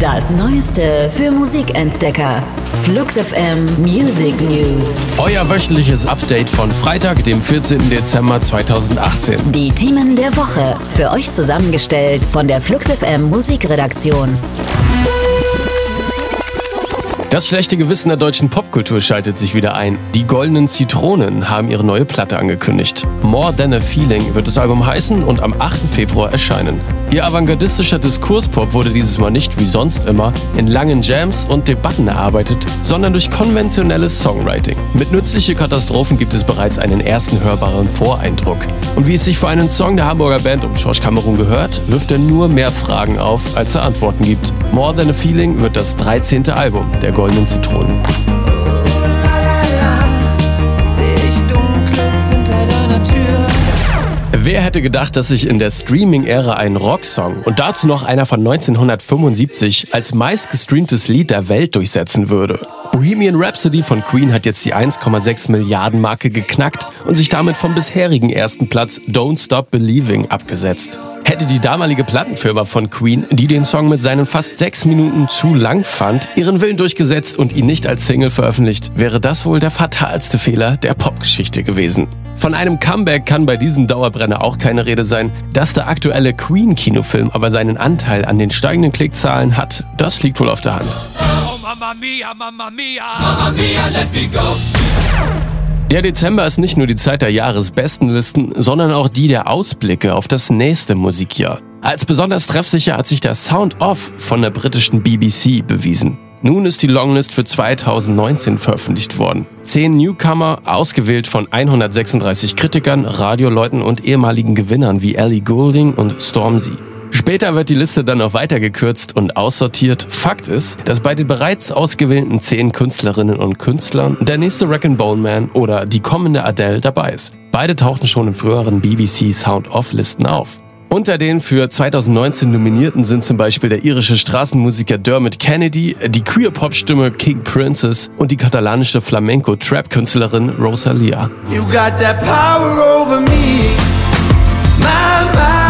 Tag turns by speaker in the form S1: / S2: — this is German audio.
S1: Das Neueste für Musikentdecker. Flux FM Music News.
S2: Euer wöchentliches Update von Freitag, dem 14. Dezember 2018.
S1: Die Themen der Woche. Für euch zusammengestellt von der Flux FM Musikredaktion.
S2: Das schlechte Gewissen der deutschen Popkultur schaltet sich wieder ein. Die Goldenen Zitronen haben ihre neue Platte angekündigt. More Than a Feeling wird das Album heißen und am 8. Februar erscheinen. Ihr avantgardistischer Diskurspop wurde dieses Mal nicht wie sonst immer in langen Jams und Debatten erarbeitet, sondern durch konventionelles Songwriting. Mit nützliche Katastrophen gibt es bereits einen ersten hörbaren Voreindruck. Und wie es sich für einen Song der Hamburger Band um George Cameron gehört, wirft er nur mehr Fragen auf, als er Antworten gibt. More Than a Feeling wird das 13. Album der Goldenen Zitronen. Wer hätte gedacht, dass sich in der Streaming-Ära ein Rocksong und dazu noch einer von 1975 als meistgestreamtes Lied der Welt durchsetzen würde? Bohemian Rhapsody von Queen hat jetzt die 1,6 Milliarden Marke geknackt und sich damit vom bisherigen ersten Platz Don't Stop Believing abgesetzt. Hätte die damalige Plattenfirma von Queen, die den Song mit seinen fast sechs Minuten zu lang fand, ihren Willen durchgesetzt und ihn nicht als Single veröffentlicht, wäre das wohl der fatalste Fehler der Popgeschichte gewesen. Von einem Comeback kann bei diesem Dauerbrenner auch keine Rede sein. Dass der aktuelle Queen-Kinofilm aber seinen Anteil an den steigenden Klickzahlen hat, das liegt wohl auf der Hand. Oh, Mamma Mia, Mamma Mia, Mamma Mia, let me go. Der Dezember ist nicht nur die Zeit der Jahresbestenlisten, sondern auch die der Ausblicke auf das nächste Musikjahr. Als besonders treffsicher hat sich der Sound Off von der britischen BBC bewiesen. Nun ist die Longlist für 2019 veröffentlicht worden. Zehn Newcomer, ausgewählt von 136 Kritikern, Radioleuten und ehemaligen Gewinnern wie Ellie Goulding und Stormzy. Später wird die Liste dann noch weiter gekürzt und aussortiert. Fakt ist, dass bei den bereits ausgewählten zehn Künstlerinnen und Künstlern der nächste Bone Man oder die kommende Adele dabei ist. Beide tauchten schon in früheren BBC Sound-Off-Listen auf. Unter den für 2019 Nominierten sind zum Beispiel der irische Straßenmusiker Dermot Kennedy, die Queer-Pop-Stimme King Princess und die katalanische Flamenco-Trap-Künstlerin Rosalia. You got that power over me.
S1: My, my,